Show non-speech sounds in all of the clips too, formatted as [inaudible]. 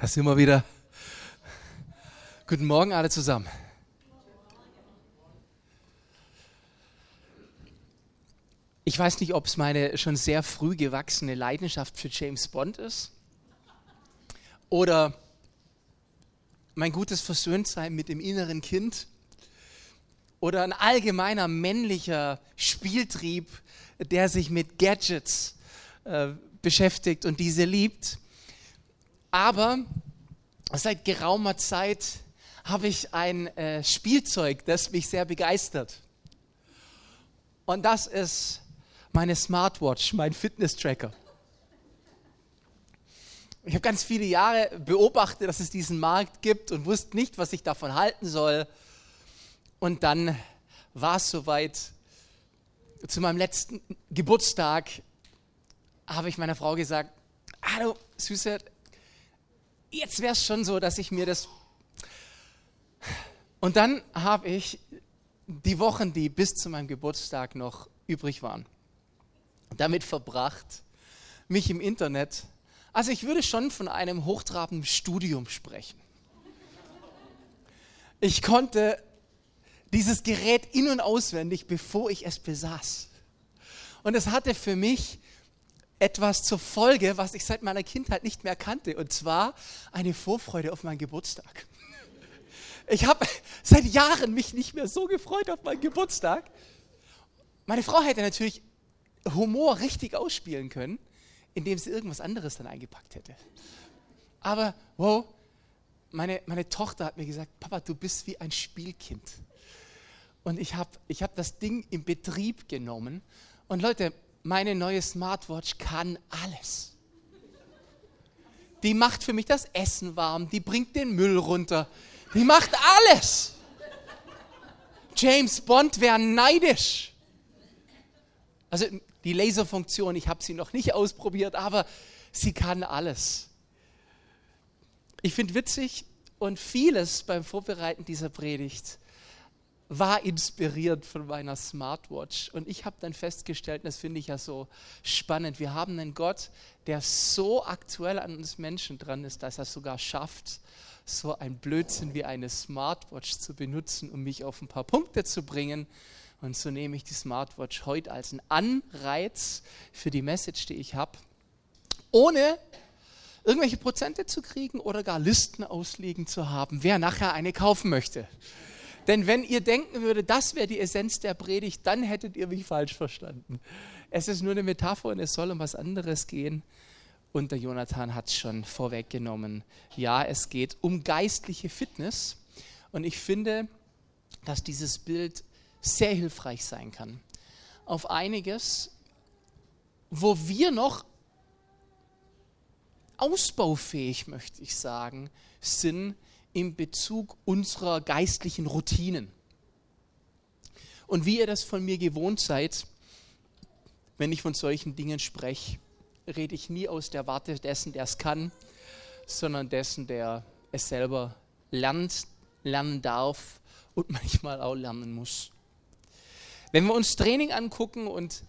Da sind wir wieder. Guten Morgen alle zusammen. Ich weiß nicht, ob es meine schon sehr früh gewachsene Leidenschaft für James Bond ist oder mein gutes Versöhntsein mit dem inneren Kind oder ein allgemeiner männlicher Spieltrieb, der sich mit Gadgets äh, beschäftigt und diese liebt. Aber seit geraumer Zeit habe ich ein äh, Spielzeug, das mich sehr begeistert. Und das ist meine Smartwatch, mein Fitness-Tracker. Ich habe ganz viele Jahre beobachtet, dass es diesen Markt gibt und wusste nicht, was ich davon halten soll. Und dann war es soweit. Zu meinem letzten Geburtstag habe ich meiner Frau gesagt, hallo Süße, jetzt wäre es schon so, dass ich mir das... Und dann habe ich die Wochen, die bis zu meinem Geburtstag noch übrig waren, damit verbracht, mich im Internet, also ich würde schon von einem hochtrabenden Studium sprechen. Ich konnte dieses Gerät in und auswendig, bevor ich es besaß. Und es hatte für mich etwas zur Folge, was ich seit meiner Kindheit nicht mehr kannte, und zwar eine Vorfreude auf meinen Geburtstag. Ich habe seit Jahren mich nicht mehr so gefreut auf meinen Geburtstag. Meine Frau hätte natürlich Humor richtig ausspielen können, indem sie irgendwas anderes dann eingepackt hätte. Aber wow, meine, meine Tochter hat mir gesagt, Papa, du bist wie ein Spielkind. Und ich habe ich hab das Ding in Betrieb genommen. Und Leute, meine neue Smartwatch kann alles. Die macht für mich das Essen warm, die bringt den Müll runter, die macht alles. James Bond wäre neidisch. Also die Laserfunktion, ich habe sie noch nicht ausprobiert, aber sie kann alles. Ich finde witzig und vieles beim Vorbereiten dieser Predigt war inspiriert von meiner Smartwatch. Und ich habe dann festgestellt, das finde ich ja so spannend, wir haben einen Gott, der so aktuell an uns Menschen dran ist, dass er sogar schafft, so ein Blödsinn wie eine Smartwatch zu benutzen, um mich auf ein paar Punkte zu bringen. Und so nehme ich die Smartwatch heute als einen Anreiz für die Message, die ich habe, ohne irgendwelche Prozente zu kriegen oder gar Listen ausliegen zu haben, wer nachher eine kaufen möchte. Denn wenn ihr denken würdet, das wäre die Essenz der Predigt, dann hättet ihr mich falsch verstanden. Es ist nur eine Metapher und es soll um was anderes gehen. Und der Jonathan hat es schon vorweggenommen. Ja, es geht um geistliche Fitness. Und ich finde, dass dieses Bild sehr hilfreich sein kann. Auf einiges, wo wir noch ausbaufähig, möchte ich sagen, sind in Bezug unserer geistlichen Routinen. Und wie ihr das von mir gewohnt seid, wenn ich von solchen Dingen spreche, rede ich nie aus der Warte dessen, der es kann, sondern dessen, der es selber lernt, lernen darf und [laughs] manchmal auch lernen muss. Wenn wir uns Training angucken und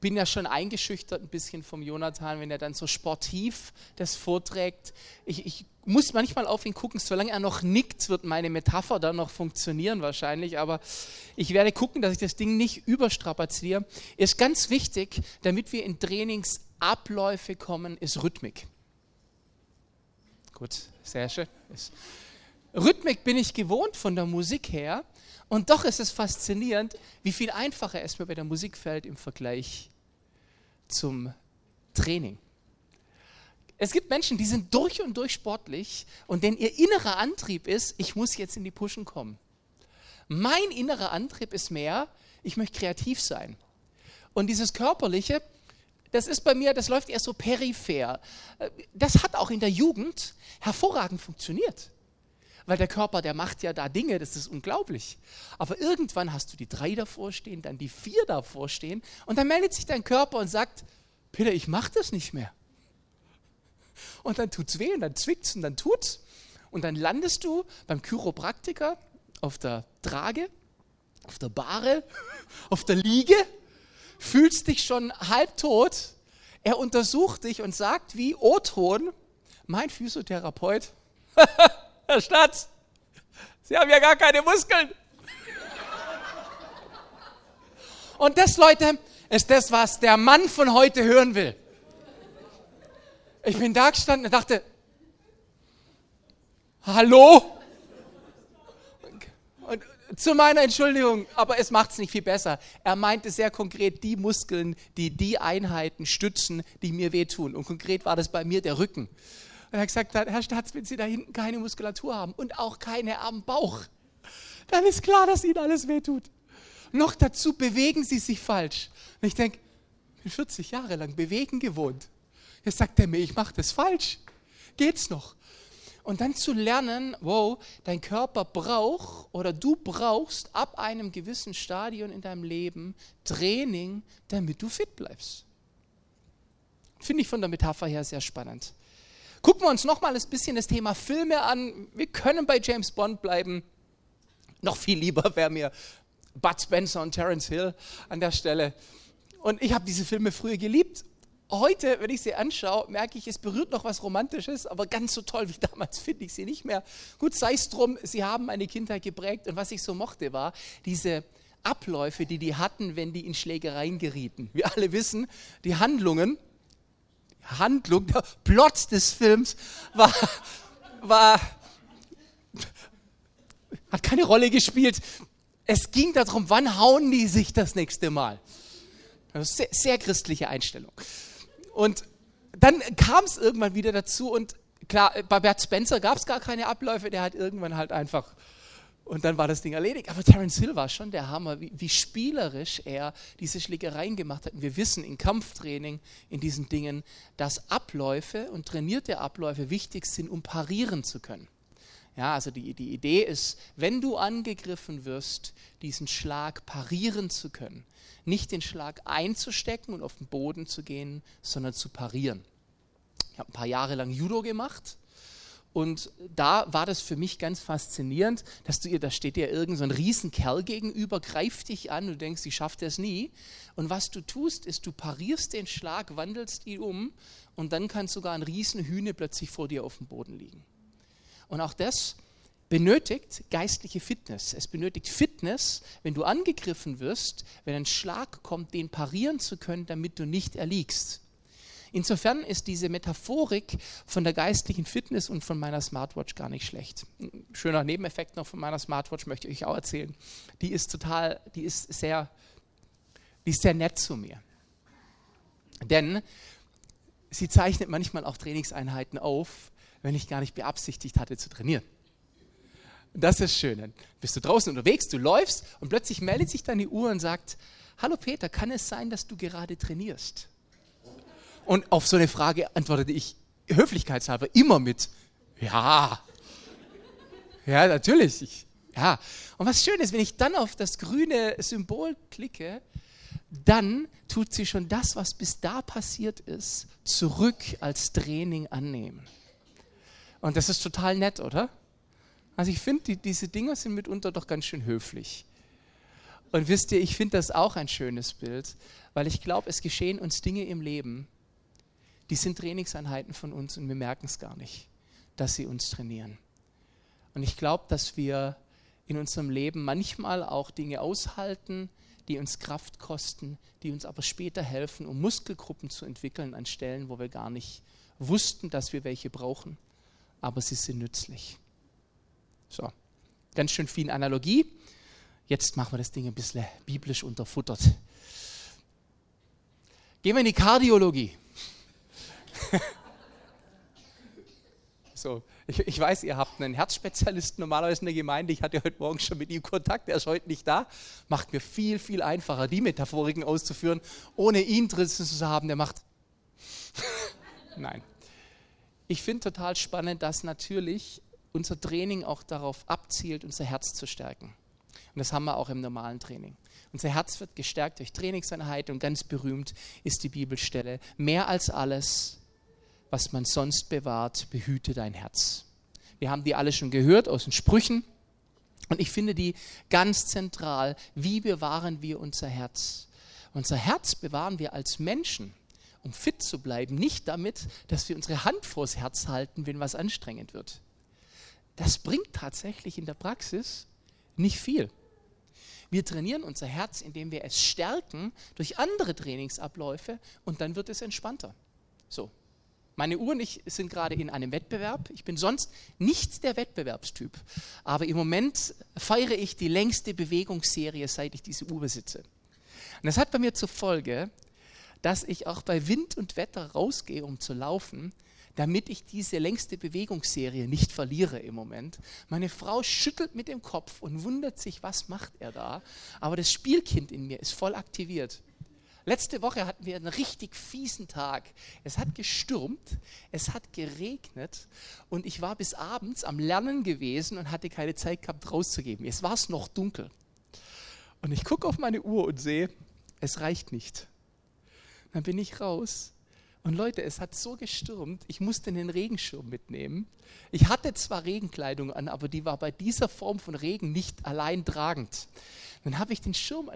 bin ja schon eingeschüchtert ein bisschen vom Jonathan, wenn er dann so sportiv das vorträgt. Ich, ich muss manchmal auf ihn gucken, solange er noch nickt, wird meine Metapher dann noch funktionieren wahrscheinlich, aber ich werde gucken, dass ich das Ding nicht überstrapaziere. Ist ganz wichtig, damit wir in Trainingsabläufe kommen, ist Rhythmik. Gut, sehr schön. Rhythmik bin ich gewohnt von der Musik her, und doch ist es faszinierend, wie viel einfacher es mir bei der Musik fällt im Vergleich zum Training. Es gibt Menschen, die sind durch und durch sportlich und denn ihr innerer Antrieb ist, ich muss jetzt in die Pushen kommen. Mein innerer Antrieb ist mehr, ich möchte kreativ sein. Und dieses Körperliche, das ist bei mir, das läuft eher so peripher. Das hat auch in der Jugend hervorragend funktioniert weil der Körper, der macht ja da Dinge, das ist unglaublich. Aber irgendwann hast du die drei davor stehen, dann die vier davor stehen und dann meldet sich dein Körper und sagt, Peter, ich mache das nicht mehr. Und dann tut es weh und dann zwickt es und dann tut's. Und dann landest du beim Chiropraktiker auf der Trage, auf der Bahre, [laughs] auf der Liege, fühlst dich schon halbtot. Er untersucht dich und sagt wie O-Ton, mein Physiotherapeut, [laughs] Herr Statz, Sie haben ja gar keine Muskeln. Und das, Leute, ist das, was der Mann von heute hören will. Ich bin da gestanden und dachte, hallo? Und zu meiner Entschuldigung, aber es macht es nicht viel besser. Er meinte sehr konkret die Muskeln, die die Einheiten stützen, die mir wehtun. Und konkret war das bei mir der Rücken. Und er hat gesagt, Herr Statz, wenn Sie da hinten keine Muskulatur haben und auch keine am Bauch, dann ist klar, dass Ihnen alles wehtut. Noch dazu bewegen Sie sich falsch. Und ich denke, ich bin 40 Jahre lang bewegen gewohnt. Jetzt sagt er mir, ich mache das falsch. Geht's noch? Und dann zu lernen, wow, dein Körper braucht oder du brauchst ab einem gewissen Stadion in deinem Leben Training, damit du fit bleibst. Finde ich von der Metapher her sehr spannend. Gucken wir uns nochmal ein bisschen das Thema Filme an. Wir können bei James Bond bleiben. Noch viel lieber wäre mir Bud Spencer und Terence Hill an der Stelle. Und ich habe diese Filme früher geliebt. Heute, wenn ich sie anschaue, merke ich, es berührt noch was Romantisches, aber ganz so toll wie damals finde ich sie nicht mehr. Gut, sei es drum, sie haben meine Kindheit geprägt und was ich so mochte, war diese Abläufe, die die hatten, wenn die in Schlägereien gerieten. Wir alle wissen, die Handlungen, Handlung, der Plot des Films war, war hat keine Rolle gespielt. Es ging darum, wann hauen die sich das nächste Mal. Sehr, sehr christliche Einstellung. Und dann kam es irgendwann wieder dazu und klar, bei Bert Spencer gab es gar keine Abläufe, der hat irgendwann halt einfach und dann war das Ding erledigt. Aber Terence Hill war schon der Hammer, wie, wie, spielerisch er diese Schlägereien gemacht hat. Und wir wissen in Kampftraining, in diesen Dingen, dass Abläufe und trainierte Abläufe wichtig sind, um parieren zu können. Ja, also die, die Idee ist, wenn du angegriffen wirst, diesen Schlag parieren zu können. Nicht den Schlag einzustecken und auf den Boden zu gehen, sondern zu parieren. Ich habe ein paar Jahre lang Judo gemacht und da war das für mich ganz faszinierend, dass du ihr, da steht dir irgend so ein Riesenkerl gegenüber, greift dich an, du denkst, ich schaffe das nie. Und was du tust, ist, du parierst den Schlag, wandelst ihn um und dann kann sogar ein Riesenhühne plötzlich vor dir auf dem Boden liegen. Und auch das benötigt geistliche Fitness. Es benötigt Fitness, wenn du angegriffen wirst, wenn ein Schlag kommt, den parieren zu können, damit du nicht erliegst. Insofern ist diese Metaphorik von der geistlichen Fitness und von meiner Smartwatch gar nicht schlecht. Ein schöner Nebeneffekt noch von meiner Smartwatch möchte ich euch auch erzählen. Die ist total, die ist sehr, die ist sehr nett zu mir. Denn sie zeichnet manchmal auch Trainingseinheiten auf, wenn ich gar nicht beabsichtigt hatte zu trainieren. Das ist schön. Dann bist du draußen unterwegs, du läufst und plötzlich meldet sich deine Uhr und sagt, hallo Peter, kann es sein, dass du gerade trainierst? Und auf so eine Frage antwortete ich höflichkeitshalber immer mit, ja. Ja, natürlich. Ich, ja. Und was schön ist, wenn ich dann auf das grüne Symbol klicke, dann tut sie schon das, was bis da passiert ist, zurück als Training annehmen. Und das ist total nett, oder? Also ich finde, die, diese Dinger sind mitunter doch ganz schön höflich. Und wisst ihr, ich finde das auch ein schönes Bild, weil ich glaube, es geschehen uns Dinge im Leben, die sind Trainingseinheiten von uns und wir merken es gar nicht, dass sie uns trainieren. Und ich glaube, dass wir in unserem Leben manchmal auch Dinge aushalten, die uns Kraft kosten, die uns aber später helfen, um Muskelgruppen zu entwickeln an Stellen, wo wir gar nicht wussten, dass wir welche brauchen aber sie sind nützlich. So, ganz schön viel Analogie. Jetzt machen wir das Ding ein bisschen biblisch unterfuttert. Gehen wir in die Kardiologie. [laughs] so, ich, ich, weiß, ihr habt einen Herzspezialisten normalerweise in der Gemeinde. Ich hatte heute Morgen schon mit ihm Kontakt, er ist heute nicht da. Macht mir viel, viel einfacher, die Metaphoriken auszuführen, ohne ihn drin zu haben. Der macht. [laughs] Nein ich finde total spannend, dass natürlich unser Training auch darauf abzielt, unser Herz zu stärken. Und das haben wir auch im normalen Training. Unser Herz wird gestärkt durch Trainingseinheit und ganz berühmt ist die Bibelstelle. Mehr als alles, was man sonst bewahrt, behüte dein Herz. Wir haben die alle schon gehört aus den Sprüchen. Und ich finde die ganz zentral. Wie bewahren wir unser Herz? Unser Herz bewahren wir als Menschen um fit zu bleiben, nicht damit, dass wir unsere Hand vors Herz halten, wenn was anstrengend wird. Das bringt tatsächlich in der Praxis nicht viel. Wir trainieren unser Herz, indem wir es stärken durch andere Trainingsabläufe und dann wird es entspannter. So. Meine Uhr und ich sind gerade in einem Wettbewerb. Ich bin sonst nicht der Wettbewerbstyp. Aber im Moment feiere ich die längste Bewegungsserie, seit ich diese Uhr besitze. Und das hat bei mir zur Folge, dass ich auch bei Wind und Wetter rausgehe, um zu laufen, damit ich diese längste Bewegungsserie nicht verliere im Moment. Meine Frau schüttelt mit dem Kopf und wundert sich, was macht er da. Aber das Spielkind in mir ist voll aktiviert. Letzte Woche hatten wir einen richtig fiesen Tag. Es hat gestürmt, es hat geregnet und ich war bis abends am Lernen gewesen und hatte keine Zeit gehabt, rauszugeben. Es war es noch dunkel. Und ich gucke auf meine Uhr und sehe, es reicht nicht. Dann bin ich raus und Leute, es hat so gestürmt, ich musste einen Regenschirm mitnehmen. Ich hatte zwar Regenkleidung an, aber die war bei dieser Form von Regen nicht allein tragend. Dann habe ich den Schirm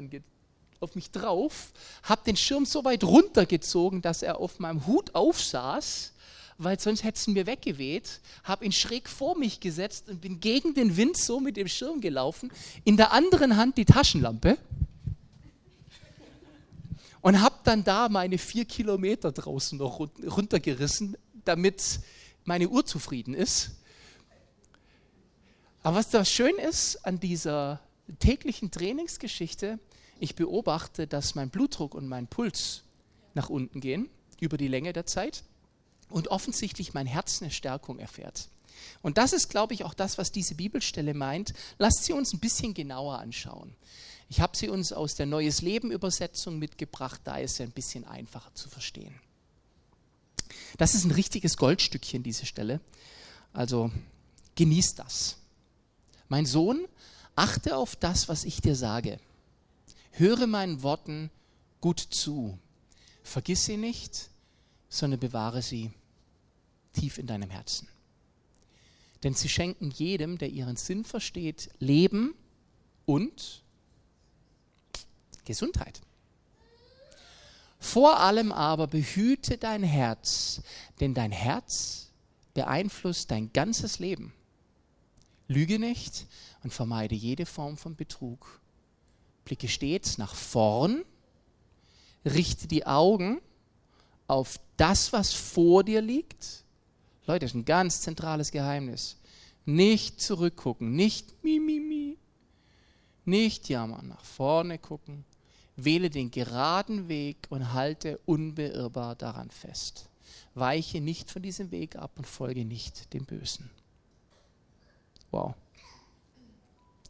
auf mich drauf, habe den Schirm so weit runtergezogen, dass er auf meinem Hut aufsaß, weil sonst hätte es mir weggeweht, habe ihn schräg vor mich gesetzt und bin gegen den Wind so mit dem Schirm gelaufen, in der anderen Hand die Taschenlampe und habe dann da meine vier Kilometer draußen noch runtergerissen, damit meine Uhr zufrieden ist. Aber was da schön ist an dieser täglichen Trainingsgeschichte, ich beobachte, dass mein Blutdruck und mein Puls nach unten gehen über die Länge der Zeit und offensichtlich mein Herz eine Stärkung erfährt. Und das ist, glaube ich, auch das, was diese Bibelstelle meint. Lasst sie uns ein bisschen genauer anschauen. Ich habe sie uns aus der Neues Leben Übersetzung mitgebracht, da ist sie ein bisschen einfacher zu verstehen. Das ist ein richtiges Goldstückchen, diese Stelle. Also genießt das. Mein Sohn, achte auf das, was ich dir sage. Höre meinen Worten gut zu. Vergiss sie nicht, sondern bewahre sie tief in deinem Herzen. Denn sie schenken jedem, der ihren Sinn versteht, Leben und Gesundheit. Vor allem aber behüte dein Herz, denn dein Herz beeinflusst dein ganzes Leben. Lüge nicht und vermeide jede Form von Betrug. Blicke stets nach vorn, richte die Augen auf das, was vor dir liegt. Leute, das ist ein ganz zentrales Geheimnis. Nicht zurückgucken, nicht mi, mi, mi, nicht jammern, nach vorne gucken, Wähle den geraden Weg und halte unbeirrbar daran fest. Weiche nicht von diesem Weg ab und folge nicht dem Bösen. Wow.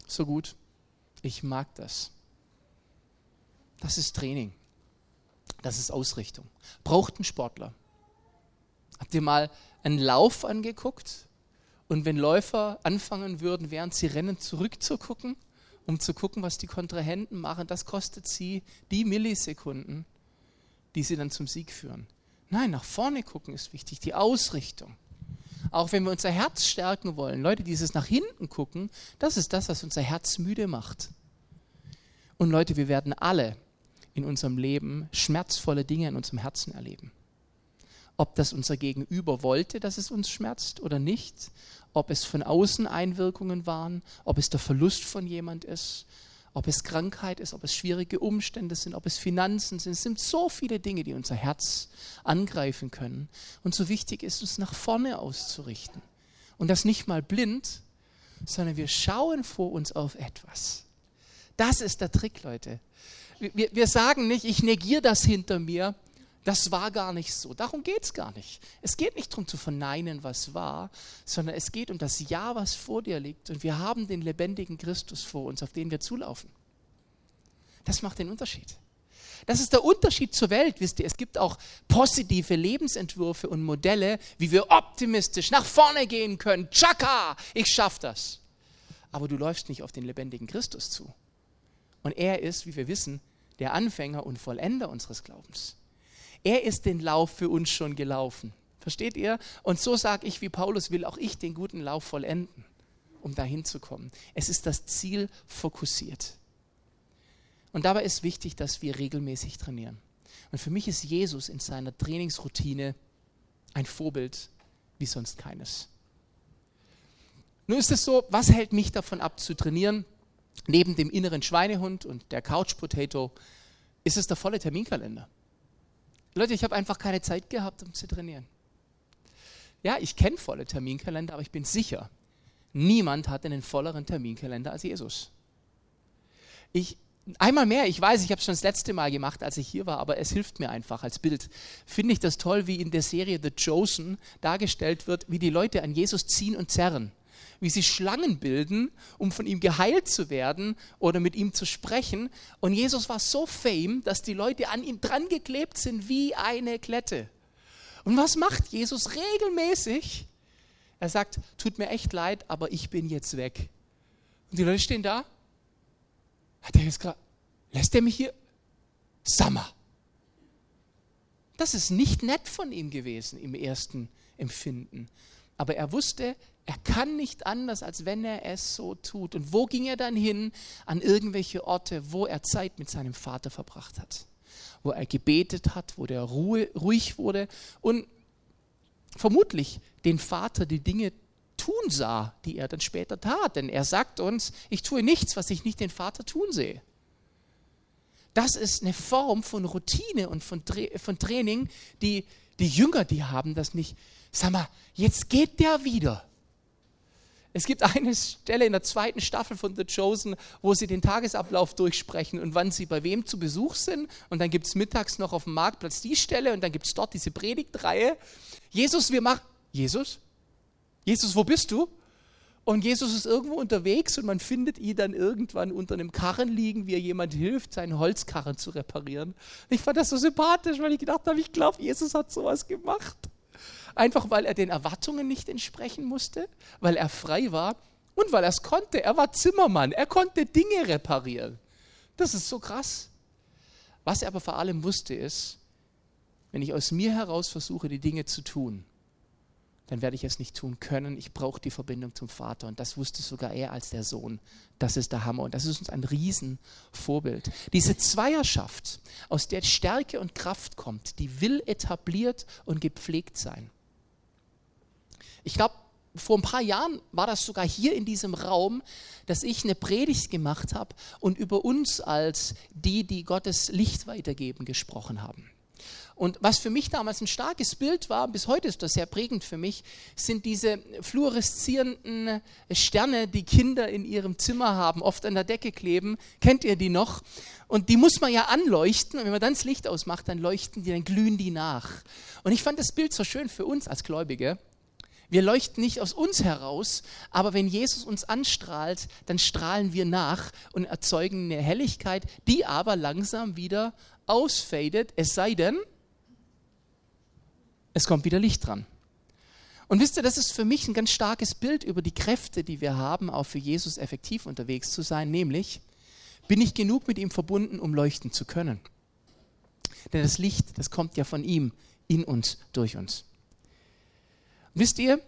So gut. Ich mag das. Das ist Training. Das ist Ausrichtung. Braucht ein Sportler. Habt ihr mal einen Lauf angeguckt? Und wenn Läufer anfangen würden, während sie rennen, zurückzugucken, um zu gucken, was die Kontrahenten machen, das kostet sie die Millisekunden, die sie dann zum Sieg führen. Nein, nach vorne gucken ist wichtig, die Ausrichtung. Auch wenn wir unser Herz stärken wollen, Leute, dieses nach hinten gucken, das ist das, was unser Herz müde macht. Und Leute, wir werden alle in unserem Leben schmerzvolle Dinge in unserem Herzen erleben ob das unser Gegenüber wollte, dass es uns schmerzt oder nicht, ob es von außen Einwirkungen waren, ob es der Verlust von jemand ist, ob es Krankheit ist, ob es schwierige Umstände sind, ob es Finanzen sind. Es sind so viele Dinge, die unser Herz angreifen können. Und so wichtig ist uns nach vorne auszurichten. Und das nicht mal blind, sondern wir schauen vor uns auf etwas. Das ist der Trick, Leute. Wir, wir sagen nicht, ich negiere das hinter mir, das war gar nicht so. Darum geht es gar nicht. Es geht nicht darum zu verneinen, was war, sondern es geht um das Ja, was vor dir liegt. Und wir haben den lebendigen Christus vor uns, auf den wir zulaufen. Das macht den Unterschied. Das ist der Unterschied zur Welt, wisst ihr. Es gibt auch positive Lebensentwürfe und Modelle, wie wir optimistisch nach vorne gehen können. Chaka, ich schaff das. Aber du läufst nicht auf den lebendigen Christus zu. Und er ist, wie wir wissen, der Anfänger und Vollender unseres Glaubens. Er ist den Lauf für uns schon gelaufen. Versteht ihr? Und so sage ich, wie Paulus will auch ich den guten Lauf vollenden, um dahin zu kommen. Es ist das Ziel fokussiert. Und dabei ist wichtig, dass wir regelmäßig trainieren. Und für mich ist Jesus in seiner Trainingsroutine ein Vorbild wie sonst keines. Nun ist es so, was hält mich davon ab zu trainieren? Neben dem inneren Schweinehund und der Couch Potato ist es der volle Terminkalender. Leute, ich habe einfach keine Zeit gehabt, um zu trainieren. Ja, ich kenne volle Terminkalender, aber ich bin sicher, niemand hat einen volleren Terminkalender als Jesus. Ich, einmal mehr, ich weiß, ich habe es schon das letzte Mal gemacht, als ich hier war, aber es hilft mir einfach als Bild. Finde ich das toll, wie in der Serie The Chosen dargestellt wird, wie die Leute an Jesus ziehen und zerren wie sie Schlangen bilden, um von ihm geheilt zu werden oder mit ihm zu sprechen. Und Jesus war so fame, dass die Leute an ihm dran geklebt sind wie eine Klette. Und was macht Jesus regelmäßig? Er sagt, tut mir echt leid, aber ich bin jetzt weg. Und die Leute stehen da. Hat er jetzt gerade, lässt er mich hier? Sommer. Das ist nicht nett von ihm gewesen im ersten Empfinden. Aber er wusste, er kann nicht anders, als wenn er es so tut. Und wo ging er dann hin? An irgendwelche Orte, wo er Zeit mit seinem Vater verbracht hat. Wo er gebetet hat, wo der Ruhe, ruhig wurde und vermutlich den Vater die Dinge tun sah, die er dann später tat. Denn er sagt uns, ich tue nichts, was ich nicht den Vater tun sehe. Das ist eine Form von Routine und von, von Training, die die Jünger, die haben das nicht. Sag mal, jetzt geht der wieder. Es gibt eine Stelle in der zweiten Staffel von The Chosen, wo sie den Tagesablauf durchsprechen und wann sie bei wem zu Besuch sind. Und dann gibt es mittags noch auf dem Marktplatz die Stelle und dann gibt es dort diese Predigtreihe. Jesus, wir machen. Jesus? Jesus, wo bist du? Und Jesus ist irgendwo unterwegs und man findet ihn dann irgendwann unter einem Karren liegen, wie er jemand hilft, seinen Holzkarren zu reparieren. Ich fand das so sympathisch, weil ich gedacht habe, ich glaube, Jesus hat sowas gemacht. Einfach weil er den Erwartungen nicht entsprechen musste, weil er frei war und weil er es konnte. Er war Zimmermann, er konnte Dinge reparieren. Das ist so krass. Was er aber vor allem wusste ist, wenn ich aus mir heraus versuche, die Dinge zu tun, dann werde ich es nicht tun können. Ich brauche die Verbindung zum Vater. Und das wusste sogar er als der Sohn. Das ist der Hammer. Und das ist uns ein Riesenvorbild. Diese Zweierschaft, aus der Stärke und Kraft kommt, die will etabliert und gepflegt sein. Ich glaube, vor ein paar Jahren war das sogar hier in diesem Raum, dass ich eine Predigt gemacht habe und über uns als die, die Gottes Licht weitergeben, gesprochen haben. Und was für mich damals ein starkes Bild war, bis heute ist das sehr prägend für mich, sind diese fluoreszierenden Sterne, die Kinder in ihrem Zimmer haben, oft an der Decke kleben. Kennt ihr die noch? Und die muss man ja anleuchten. Und wenn man dann das Licht ausmacht, dann leuchten die, dann glühen die nach. Und ich fand das Bild so schön für uns als Gläubige. Wir leuchten nicht aus uns heraus, aber wenn Jesus uns anstrahlt, dann strahlen wir nach und erzeugen eine Helligkeit, die aber langsam wieder ausfadet, es sei denn, es kommt wieder Licht dran. Und wisst ihr, das ist für mich ein ganz starkes Bild über die Kräfte, die wir haben, auch für Jesus effektiv unterwegs zu sein, nämlich, bin ich genug mit ihm verbunden, um leuchten zu können? Denn das Licht, das kommt ja von ihm, in uns, durch uns. Wisst ihr,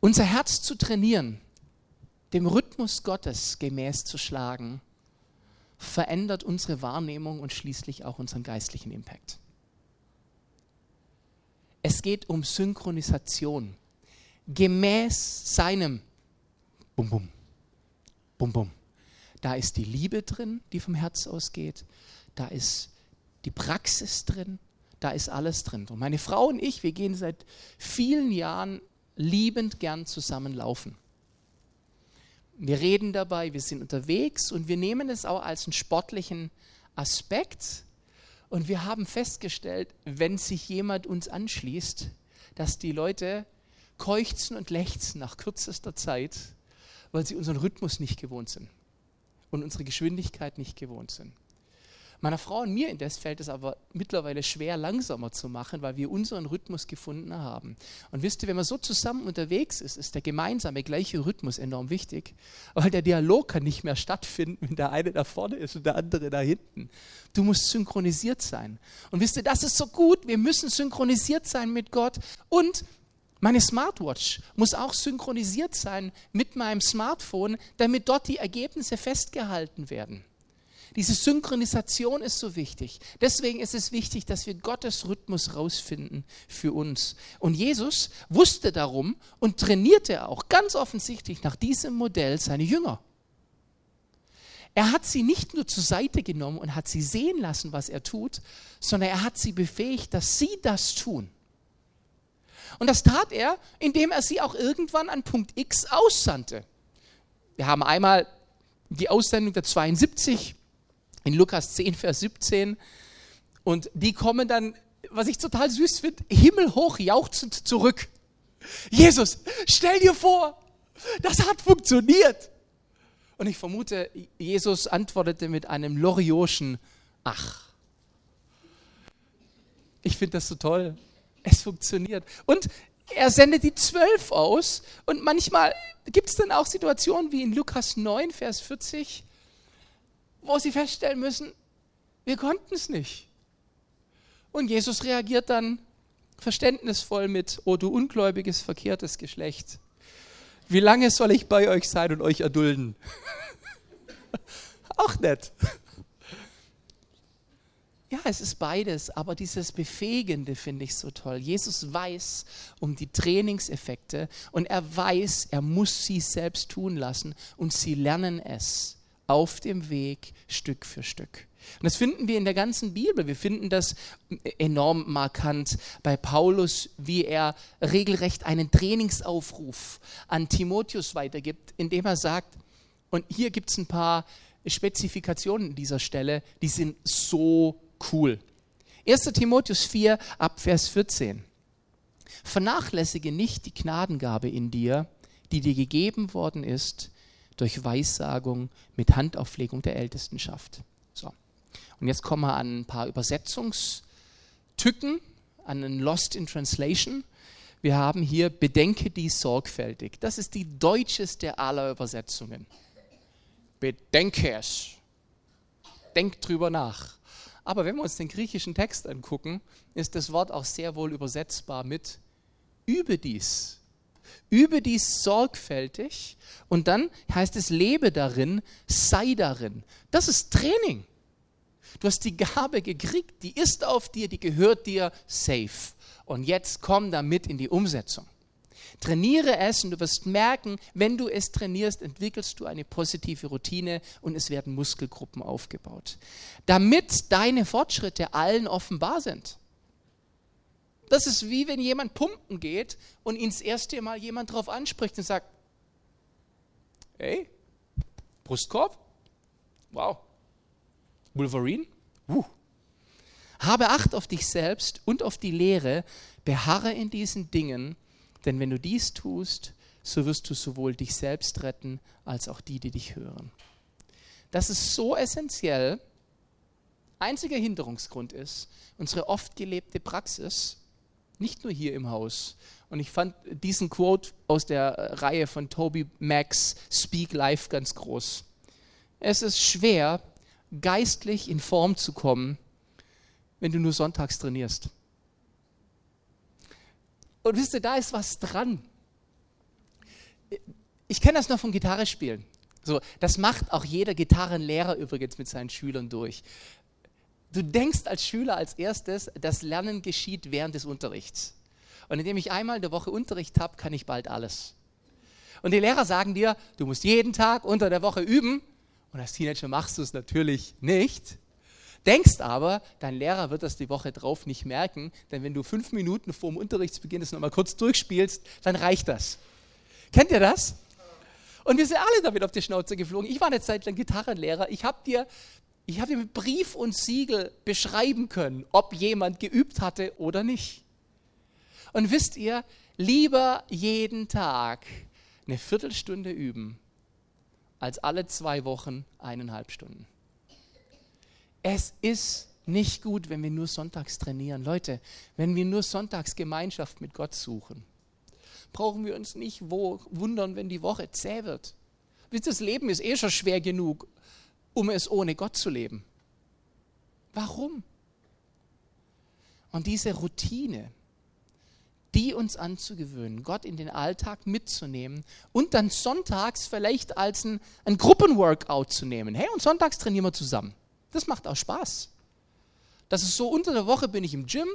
unser Herz zu trainieren, dem Rhythmus Gottes gemäß zu schlagen, verändert unsere Wahrnehmung und schließlich auch unseren geistlichen Impact. Es geht um Synchronisation. Gemäß seinem Bum Bum, Bum Bum. Da ist die Liebe drin, die vom Herz ausgeht. Da ist die Praxis drin da ist alles drin. Und meine Frau und ich, wir gehen seit vielen Jahren liebend gern zusammen laufen. Wir reden dabei, wir sind unterwegs und wir nehmen es auch als einen sportlichen Aspekt. Und wir haben festgestellt, wenn sich jemand uns anschließt, dass die Leute keuchzen und lechzen nach kürzester Zeit, weil sie unseren Rhythmus nicht gewohnt sind und unsere Geschwindigkeit nicht gewohnt sind. Meiner Frau und mir indes fällt es aber mittlerweile schwer, langsamer zu machen, weil wir unseren Rhythmus gefunden haben. Und wisst ihr, wenn man so zusammen unterwegs ist, ist der gemeinsame gleiche Rhythmus enorm wichtig, weil der Dialog kann nicht mehr stattfinden, wenn der eine da vorne ist und der andere da hinten. Du musst synchronisiert sein. Und wisst ihr, das ist so gut. Wir müssen synchronisiert sein mit Gott und meine Smartwatch muss auch synchronisiert sein mit meinem Smartphone, damit dort die Ergebnisse festgehalten werden. Diese Synchronisation ist so wichtig. Deswegen ist es wichtig, dass wir Gottes Rhythmus rausfinden für uns. Und Jesus wusste darum und trainierte auch ganz offensichtlich nach diesem Modell seine Jünger. Er hat sie nicht nur zur Seite genommen und hat sie sehen lassen, was er tut, sondern er hat sie befähigt, dass sie das tun. Und das tat er, indem er sie auch irgendwann an Punkt X aussandte. Wir haben einmal die Aussendung der 72 in Lukas 10, Vers 17. Und die kommen dann, was ich total süß finde, himmelhoch jauchzend zurück. Jesus, stell dir vor, das hat funktioniert. Und ich vermute, Jesus antwortete mit einem Lorioschen Ach. Ich finde das so toll. Es funktioniert. Und er sendet die zwölf aus. Und manchmal gibt es dann auch Situationen wie in Lukas 9, Vers 40, wo sie feststellen müssen, wir konnten es nicht. Und Jesus reagiert dann verständnisvoll mit, oh du ungläubiges, verkehrtes Geschlecht. Wie lange soll ich bei euch sein und euch erdulden? [laughs] Auch nett. Ja, es ist beides, aber dieses Befähigende finde ich so toll. Jesus weiß um die Trainingseffekte und er weiß, er muss sie selbst tun lassen und sie lernen es auf dem Weg Stück für Stück. Und das finden wir in der ganzen Bibel. Wir finden das enorm markant bei Paulus, wie er regelrecht einen Trainingsaufruf an Timotheus weitergibt, indem er sagt, und hier gibt es ein paar Spezifikationen an dieser Stelle, die sind so cool. 1. Timotheus 4 ab Vers 14. Vernachlässige nicht die Gnadengabe in dir, die dir gegeben worden ist durch Weissagung mit Handauflegung der Ältestenschaft. So. Und jetzt kommen wir an ein paar Übersetzungstücken, an ein Lost in Translation. Wir haben hier Bedenke dies sorgfältig. Das ist die deutscheste aller Übersetzungen. Bedenke es. Denk drüber nach. Aber wenn wir uns den griechischen Text angucken, ist das Wort auch sehr wohl übersetzbar mit übe Übe dies sorgfältig und dann heißt es, lebe darin, sei darin. Das ist Training. Du hast die Gabe gekriegt, die ist auf dir, die gehört dir safe. Und jetzt komm damit in die Umsetzung. Trainiere es und du wirst merken, wenn du es trainierst, entwickelst du eine positive Routine und es werden Muskelgruppen aufgebaut. Damit deine Fortschritte allen offenbar sind. Das ist wie wenn jemand pumpen geht und ihn das erste Mal jemand darauf anspricht und sagt, hey, Brustkorb? Wow. Wolverine? Uh. Habe Acht auf dich selbst und auf die Lehre, beharre in diesen Dingen, denn wenn du dies tust, so wirst du sowohl dich selbst retten, als auch die, die dich hören. Das ist so essentiell. Einziger Hinderungsgrund ist unsere oft gelebte Praxis, nicht nur hier im Haus. Und ich fand diesen Quote aus der Reihe von Toby Max Speak Life ganz groß. Es ist schwer, geistlich in Form zu kommen, wenn du nur sonntags trainierst. Und wisst ihr, da ist was dran. Ich kenne das noch vom Gitarrespielen. So, das macht auch jeder Gitarrenlehrer übrigens mit seinen Schülern durch. Du denkst als Schüler als erstes, das Lernen geschieht während des Unterrichts. Und indem ich einmal in der Woche Unterricht habe, kann ich bald alles. Und die Lehrer sagen dir, du musst jeden Tag unter der Woche üben. Und als Teenager machst du es natürlich nicht. Denkst aber, dein Lehrer wird das die Woche drauf nicht merken, denn wenn du fünf Minuten vor dem Unterrichtsbeginn das nochmal kurz durchspielst, dann reicht das. Kennt ihr das? Und wir sind alle damit auf die Schnauze geflogen. Ich war eine Zeit lang Gitarrenlehrer. Ich habe dir, hab dir mit Brief und Siegel beschreiben können, ob jemand geübt hatte oder nicht. Und wisst ihr, lieber jeden Tag eine Viertelstunde üben, als alle zwei Wochen eineinhalb Stunden. Es ist nicht gut, wenn wir nur sonntags trainieren. Leute, wenn wir nur sonntags Gemeinschaft mit Gott suchen, brauchen wir uns nicht wundern, wenn die Woche zäh wird. Das Leben ist eh schon schwer genug, um es ohne Gott zu leben. Warum? Und diese Routine, die uns anzugewöhnen, Gott in den Alltag mitzunehmen und dann sonntags vielleicht als ein, ein Gruppenworkout zu nehmen. Hey, und sonntags trainieren wir zusammen. Das macht auch Spaß. Das ist so, unter der Woche bin ich im Gym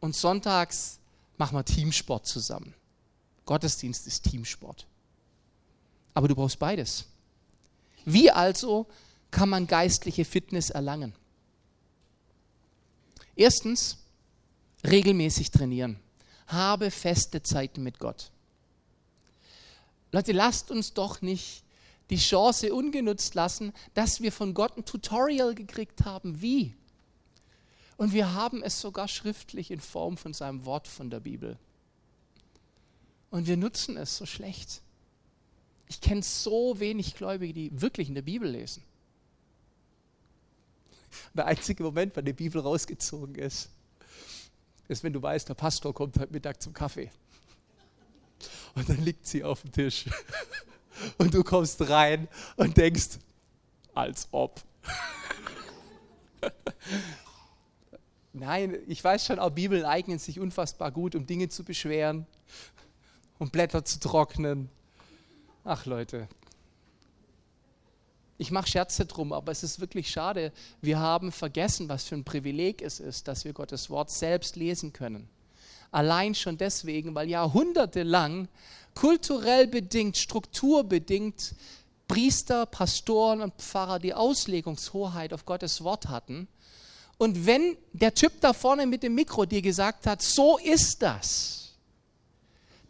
und sonntags machen wir Teamsport zusammen. Gottesdienst ist Teamsport. Aber du brauchst beides. Wie also kann man geistliche Fitness erlangen? Erstens, regelmäßig trainieren. Habe feste Zeiten mit Gott. Leute, lasst uns doch nicht die Chance ungenutzt lassen, dass wir von Gott ein Tutorial gekriegt haben, wie. Und wir haben es sogar schriftlich in Form von seinem Wort von der Bibel. Und wir nutzen es so schlecht. Ich kenne so wenig Gläubige, die wirklich in der Bibel lesen. [laughs] Der einzige Moment, wann die Bibel rausgezogen ist, ist, wenn du weißt, der Pastor kommt heute Mittag zum Kaffee. Und dann liegt sie auf dem Tisch. [laughs] Und du kommst rein und denkst, als ob. [laughs] Nein, ich weiß schon, auch Bibeln eignen sich unfassbar gut, um Dinge zu beschweren, um Blätter zu trocknen. Ach Leute, ich mache Scherze drum, aber es ist wirklich schade. Wir haben vergessen, was für ein Privileg es ist, dass wir Gottes Wort selbst lesen können. Allein schon deswegen, weil jahrhundertelang kulturell bedingt, strukturbedingt Priester, Pastoren und Pfarrer die Auslegungshoheit auf Gottes Wort hatten. Und wenn der Typ da vorne mit dem Mikro dir gesagt hat, so ist das,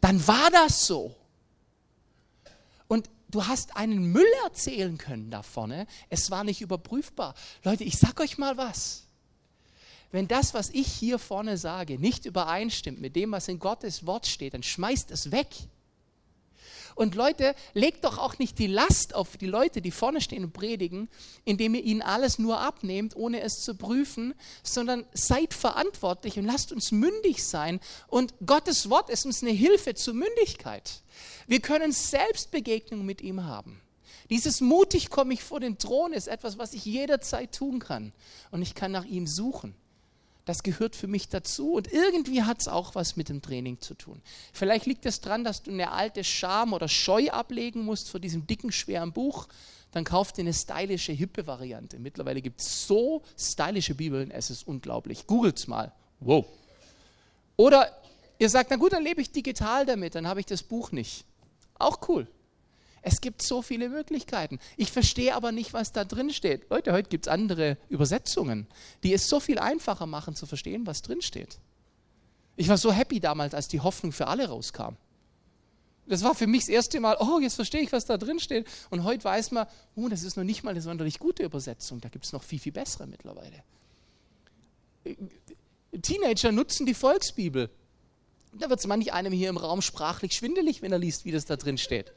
dann war das so. Du hast einen Müll erzählen können da vorne. Es war nicht überprüfbar. Leute, ich sag euch mal was. Wenn das, was ich hier vorne sage, nicht übereinstimmt mit dem, was in Gottes Wort steht, dann schmeißt es weg. Und Leute, legt doch auch nicht die Last auf die Leute, die vorne stehen und predigen, indem ihr ihnen alles nur abnehmt, ohne es zu prüfen, sondern seid verantwortlich und lasst uns mündig sein. Und Gottes Wort ist uns eine Hilfe zur Mündigkeit. Wir können Selbstbegegnung mit ihm haben. Dieses mutig komme ich vor den Thron ist etwas, was ich jederzeit tun kann. Und ich kann nach ihm suchen. Das gehört für mich dazu und irgendwie hat es auch was mit dem Training zu tun. Vielleicht liegt es daran, dass du eine alte Scham oder Scheu ablegen musst vor diesem dicken, schweren Buch. Dann kauf dir eine stylische, hippe Variante. Mittlerweile gibt es so stylische Bibeln, es ist unglaublich. Googles mal. Wow. Oder ihr sagt, na gut, dann lebe ich digital damit, dann habe ich das Buch nicht. Auch cool. Es gibt so viele Möglichkeiten. Ich verstehe aber nicht, was da drin steht. Leute, heute gibt es andere Übersetzungen, die es so viel einfacher machen zu verstehen, was drin steht. Ich war so happy damals, als die Hoffnung für alle rauskam. Das war für mich das erste Mal, oh, jetzt verstehe ich, was da drin steht. Und heute weiß man, oh, das ist noch nicht mal eine sonderlich gute Übersetzung. Da gibt es noch viel, viel bessere mittlerweile. Teenager nutzen die Volksbibel. Da wird es manch einem hier im Raum sprachlich schwindelig, wenn er liest, wie das da drin steht.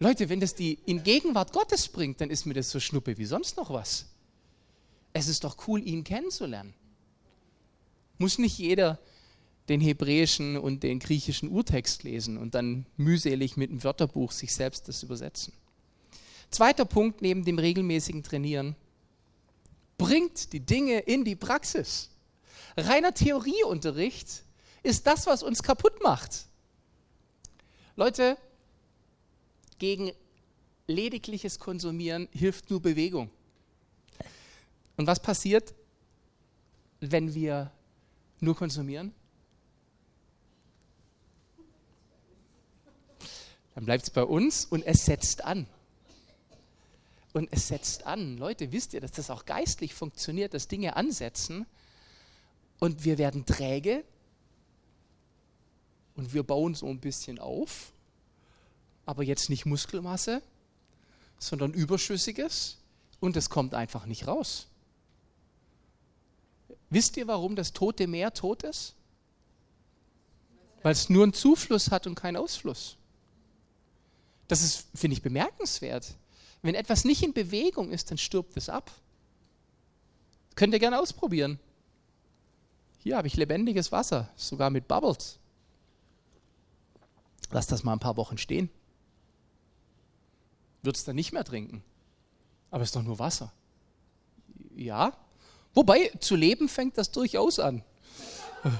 Leute, wenn das die in Gegenwart Gottes bringt, dann ist mir das so schnuppe wie sonst noch was. Es ist doch cool, ihn kennenzulernen. Muss nicht jeder den hebräischen und den griechischen Urtext lesen und dann mühselig mit dem Wörterbuch sich selbst das übersetzen. Zweiter Punkt neben dem regelmäßigen Trainieren. Bringt die Dinge in die Praxis. Reiner Theorieunterricht ist das, was uns kaputt macht. Leute, gegen ledigliches Konsumieren hilft nur Bewegung. Und was passiert, wenn wir nur konsumieren? Dann bleibt es bei uns und es setzt an. Und es setzt an. Leute, wisst ihr, dass das auch geistlich funktioniert, dass Dinge ansetzen und wir werden träge und wir bauen so ein bisschen auf aber jetzt nicht Muskelmasse, sondern Überschüssiges und es kommt einfach nicht raus. Wisst ihr, warum das Tote Meer tot ist? Weil es nur einen Zufluss hat und keinen Ausfluss. Das ist, finde ich, bemerkenswert. Wenn etwas nicht in Bewegung ist, dann stirbt es ab. Könnt ihr gerne ausprobieren. Hier habe ich lebendiges Wasser, sogar mit Bubbles. Lass das mal ein paar Wochen stehen wird es dann nicht mehr trinken. Aber es ist doch nur Wasser. Ja, wobei zu leben fängt das durchaus an. [laughs]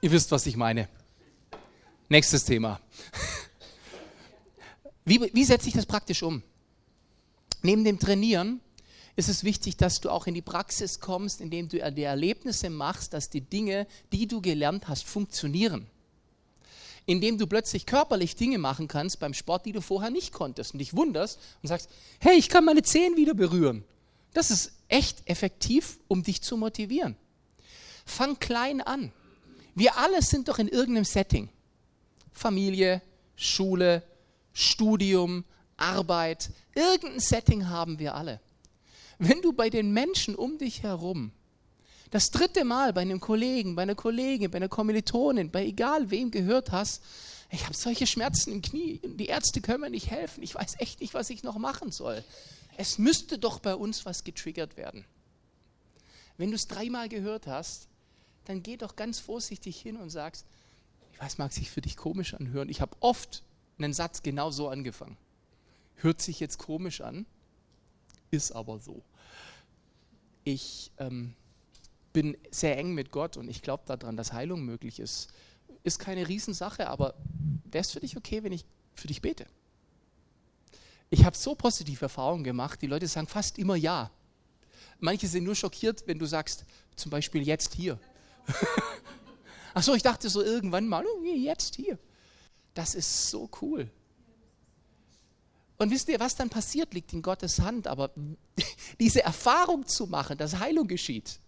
Ihr wisst, was ich meine. Nächstes Thema. [laughs] Wie, wie setze ich das praktisch um? Neben dem Trainieren ist es wichtig, dass du auch in die Praxis kommst, indem du die Erlebnisse machst, dass die Dinge, die du gelernt hast, funktionieren. Indem du plötzlich körperlich Dinge machen kannst beim Sport, die du vorher nicht konntest und dich wunderst und sagst, hey, ich kann meine Zehen wieder berühren. Das ist echt effektiv, um dich zu motivieren. Fang klein an. Wir alle sind doch in irgendeinem Setting. Familie, Schule, Studium, Arbeit, irgendein Setting haben wir alle. Wenn du bei den Menschen um dich herum das dritte Mal bei einem Kollegen, bei einer Kollegin, bei einer Kommilitonin, bei egal wem gehört hast, ich habe solche Schmerzen im Knie, die Ärzte können mir nicht helfen, ich weiß echt nicht, was ich noch machen soll. Es müsste doch bei uns was getriggert werden. Wenn du es dreimal gehört hast, dann geh doch ganz vorsichtig hin und sagst, ich weiß, mag sich für dich komisch anhören. Ich habe oft einen Satz genau so angefangen. Hört sich jetzt komisch an, ist aber so. Ich ähm, bin sehr eng mit Gott und ich glaube daran, dass Heilung möglich ist. Ist keine Riesensache, aber wäre es für dich okay, wenn ich für dich bete? Ich habe so positive Erfahrungen gemacht, die Leute sagen fast immer ja. Manche sind nur schockiert, wenn du sagst, zum Beispiel jetzt hier. [laughs] Achso, ich dachte so irgendwann mal, oh, jetzt hier. Das ist so cool. Und wisst ihr, was dann passiert, liegt in Gottes Hand. Aber [laughs] diese Erfahrung zu machen, dass Heilung geschieht,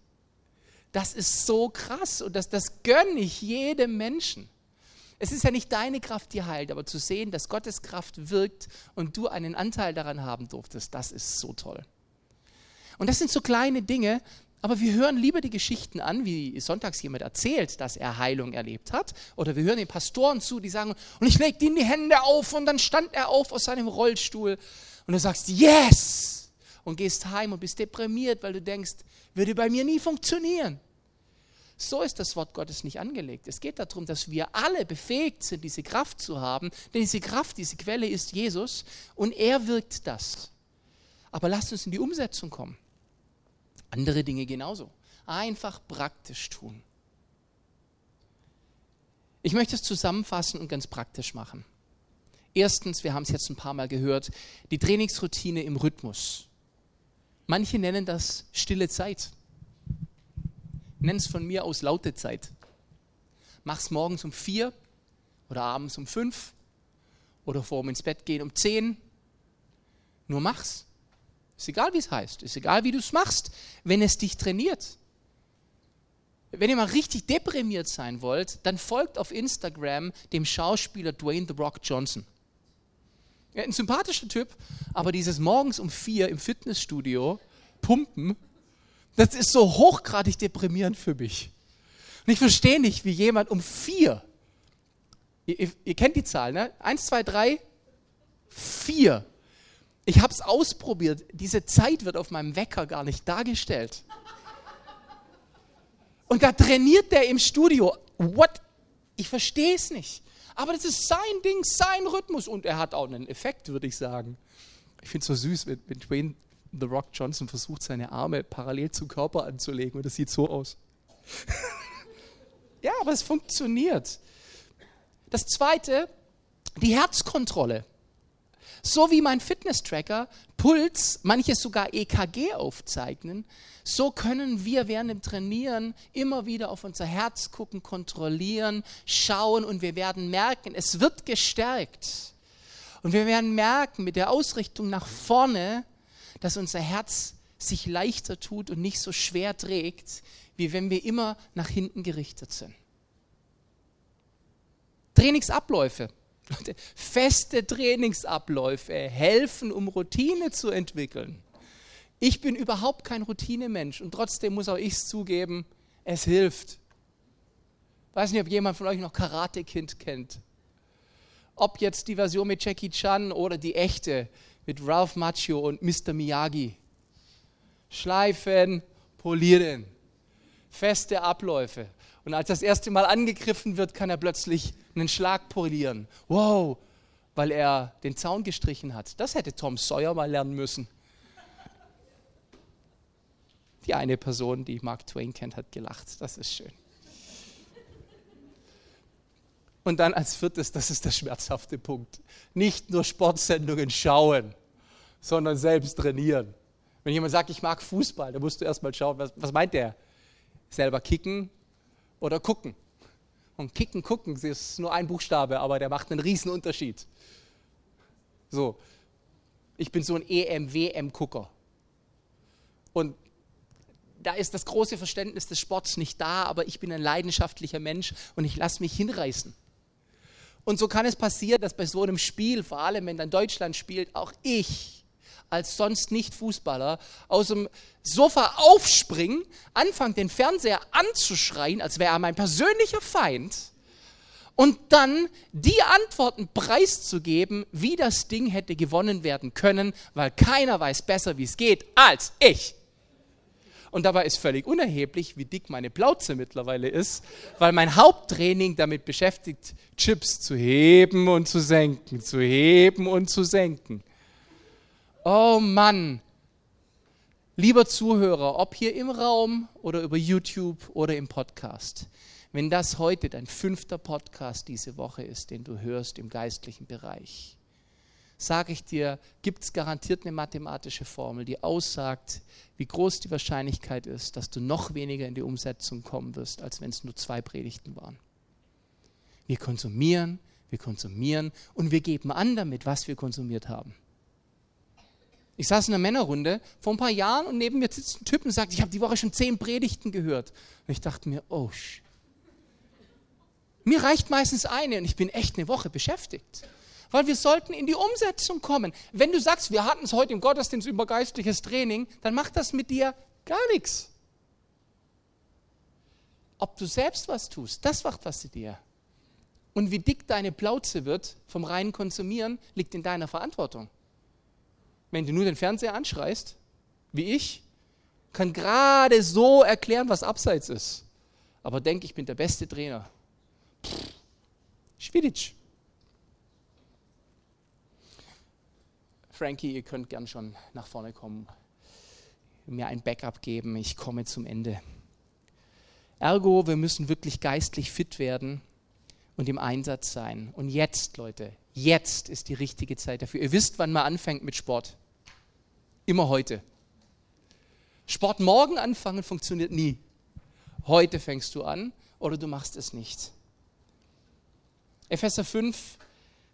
das ist so krass und das, das gönne ich jedem Menschen. Es ist ja nicht deine Kraft, die heilt, aber zu sehen, dass Gottes Kraft wirkt und du einen Anteil daran haben durftest, das ist so toll. Und das sind so kleine Dinge, aber wir hören lieber die Geschichten an, wie sonntags jemand erzählt, dass er Heilung erlebt hat. Oder wir hören den Pastoren zu, die sagen, und ich legte ihm die Hände auf und dann stand er auf aus seinem Rollstuhl. Und du sagst, yes! Und gehst heim und bist deprimiert, weil du denkst, würde bei mir nie funktionieren. So ist das Wort Gottes nicht angelegt. Es geht darum, dass wir alle befähigt sind, diese Kraft zu haben. Denn diese Kraft, diese Quelle ist Jesus und er wirkt das. Aber lasst uns in die Umsetzung kommen. Andere Dinge genauso. Einfach praktisch tun. Ich möchte es zusammenfassen und ganz praktisch machen. Erstens, wir haben es jetzt ein paar Mal gehört, die Trainingsroutine im Rhythmus. Manche nennen das stille Zeit. Nenn es von mir aus laute Zeit. Mach es morgens um vier oder abends um fünf oder vor dem ins Bett gehen um zehn. Nur mach's. Ist egal, wie es heißt. Ist egal, wie du es machst, wenn es dich trainiert. Wenn ihr mal richtig deprimiert sein wollt, dann folgt auf Instagram dem Schauspieler Dwayne The Rock Johnson. Ein sympathischer Typ, aber dieses morgens um vier im Fitnessstudio pumpen, das ist so hochgradig deprimierend für mich. Und ich verstehe nicht, wie jemand um vier, ihr, ihr, kennt die Zahl, ne? Eins, zwei, drei, vier ich habe es ausprobiert. Diese Zeit wird auf meinem Wecker gar nicht dargestellt. Und da trainiert der im Studio. What? Ich verstehe es nicht. Aber das ist sein Ding, sein Rhythmus. Und er hat auch einen Effekt, würde ich sagen. Ich finde es so süß, wenn, wenn Dwayne The Rock Johnson versucht, seine Arme parallel zum Körper anzulegen. Und das sieht so aus. [laughs] ja, aber es funktioniert. Das zweite, die Herzkontrolle. So wie mein Fitness-Tracker Puls, manche sogar EKG aufzeichnen, so können wir während dem Trainieren immer wieder auf unser Herz gucken, kontrollieren, schauen und wir werden merken, es wird gestärkt. Und wir werden merken mit der Ausrichtung nach vorne, dass unser Herz sich leichter tut und nicht so schwer trägt, wie wenn wir immer nach hinten gerichtet sind. Trainingsabläufe. Feste Trainingsabläufe helfen, um Routine zu entwickeln. Ich bin überhaupt kein Routinemensch und trotzdem muss auch ich es zugeben, es hilft. Weiß nicht, ob jemand von euch noch Karate Kind kennt. Ob jetzt die Version mit Jackie Chan oder die echte mit Ralph Macchio und Mr. Miyagi. Schleifen, polieren. Feste Abläufe. Und als das erste Mal angegriffen wird, kann er plötzlich einen Schlag polieren. Wow, weil er den Zaun gestrichen hat. Das hätte Tom Sawyer mal lernen müssen. Die eine Person, die Mark Twain kennt, hat gelacht. Das ist schön. Und dann als viertes, das ist der schmerzhafte Punkt, nicht nur Sportsendungen schauen, sondern selbst trainieren. Wenn jemand sagt, ich mag Fußball, dann musst du erstmal schauen, was, was meint der? Selber kicken oder gucken. Und kicken, gucken, das ist nur ein Buchstabe, aber der macht einen riesen Unterschied. So, ich bin so ein EM-WM-Gucker. Und da ist das große Verständnis des Sports nicht da, aber ich bin ein leidenschaftlicher Mensch und ich lasse mich hinreißen. Und so kann es passieren, dass bei so einem Spiel, vor allem wenn dann Deutschland spielt, auch ich als sonst nicht Fußballer aus dem Sofa aufspringen, anfangen den Fernseher anzuschreien, als wäre er mein persönlicher Feind und dann die Antworten preiszugeben, wie das Ding hätte gewonnen werden können, weil keiner weiß besser, wie es geht, als ich. Und dabei ist völlig unerheblich, wie dick meine Plauze mittlerweile ist, weil mein Haupttraining damit beschäftigt, Chips zu heben und zu senken, zu heben und zu senken. Oh Mann, lieber Zuhörer, ob hier im Raum oder über YouTube oder im Podcast, wenn das heute dein fünfter Podcast diese Woche ist, den du hörst im geistlichen Bereich, sage ich dir, gibt es garantiert eine mathematische Formel, die aussagt, wie groß die Wahrscheinlichkeit ist, dass du noch weniger in die Umsetzung kommen wirst, als wenn es nur zwei Predigten waren. Wir konsumieren, wir konsumieren und wir geben an damit, was wir konsumiert haben. Ich saß in einer Männerrunde vor ein paar Jahren und neben mir sitzt ein Typ und sagt, ich habe die Woche schon zehn Predigten gehört. Und ich dachte mir, oh, shit. mir reicht meistens eine und ich bin echt eine Woche beschäftigt weil wir sollten in die Umsetzung kommen. Wenn du sagst, wir hatten es heute im Gottesdienst über geistliches Training, dann macht das mit dir gar nichts. Ob du selbst was tust, das macht was mit dir. Und wie dick deine Plauze wird vom reinen Konsumieren, liegt in deiner Verantwortung. Wenn du nur den Fernseher anschreist, wie ich, kann gerade so erklären, was abseits ist. Aber denke, ich bin der beste Trainer. Pff, Schwiditsch. Frankie, ihr könnt gern schon nach vorne kommen, mir ein Backup geben, ich komme zum Ende. Ergo, wir müssen wirklich geistlich fit werden und im Einsatz sein. Und jetzt, Leute, jetzt ist die richtige Zeit dafür. Ihr wisst, wann man anfängt mit Sport. Immer heute. Sport morgen anfangen funktioniert nie. Heute fängst du an oder du machst es nicht. Epheser 5,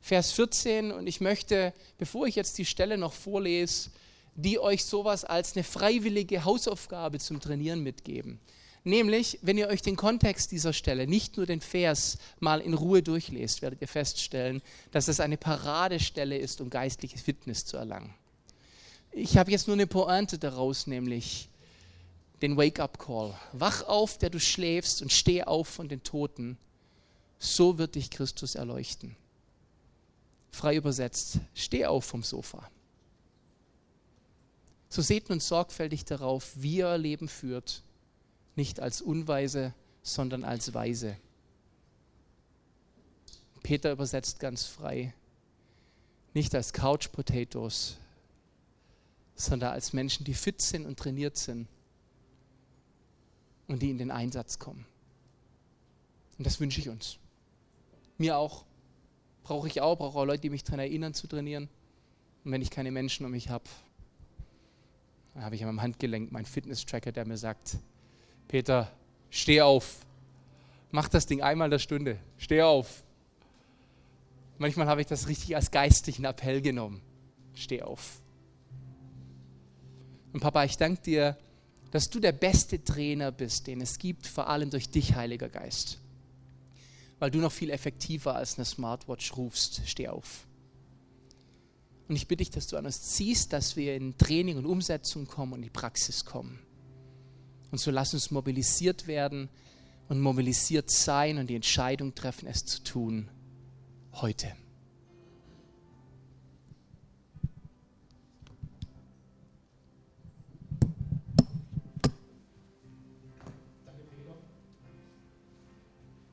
Vers 14. Und ich möchte, bevor ich jetzt die Stelle noch vorlese, die euch sowas als eine freiwillige Hausaufgabe zum Trainieren mitgeben. Nämlich, wenn ihr euch den Kontext dieser Stelle, nicht nur den Vers mal in Ruhe durchlest, werdet ihr feststellen, dass es eine Paradestelle ist, um geistliche Fitness zu erlangen. Ich habe jetzt nur eine Pointe daraus, nämlich den Wake-up-Call. Wach auf, der du schläfst, und steh auf von den Toten. So wird dich Christus erleuchten frei übersetzt, steh auf vom Sofa. So seht nun sorgfältig darauf, wie ihr Leben führt, nicht als Unweise, sondern als Weise. Peter übersetzt ganz frei, nicht als Couch Potatoes, sondern als Menschen, die fit sind und trainiert sind und die in den Einsatz kommen. Und das wünsche ich uns. Mir auch brauche ich auch, brauche auch Leute, die mich daran erinnern zu trainieren. Und wenn ich keine Menschen um mich habe, dann habe ich an meinem Handgelenk meinen Fitness-Tracker, der mir sagt, Peter, steh auf. Mach das Ding einmal in der Stunde. Steh auf. Manchmal habe ich das richtig als geistlichen Appell genommen. Steh auf. Und Papa, ich danke dir, dass du der beste Trainer bist, den es gibt, vor allem durch dich, Heiliger Geist weil du noch viel effektiver als eine Smartwatch rufst, steh auf. Und ich bitte dich, dass du an uns ziehst, dass wir in Training und Umsetzung kommen und in die Praxis kommen. Und so lass uns mobilisiert werden und mobilisiert sein und die Entscheidung treffen, es zu tun heute.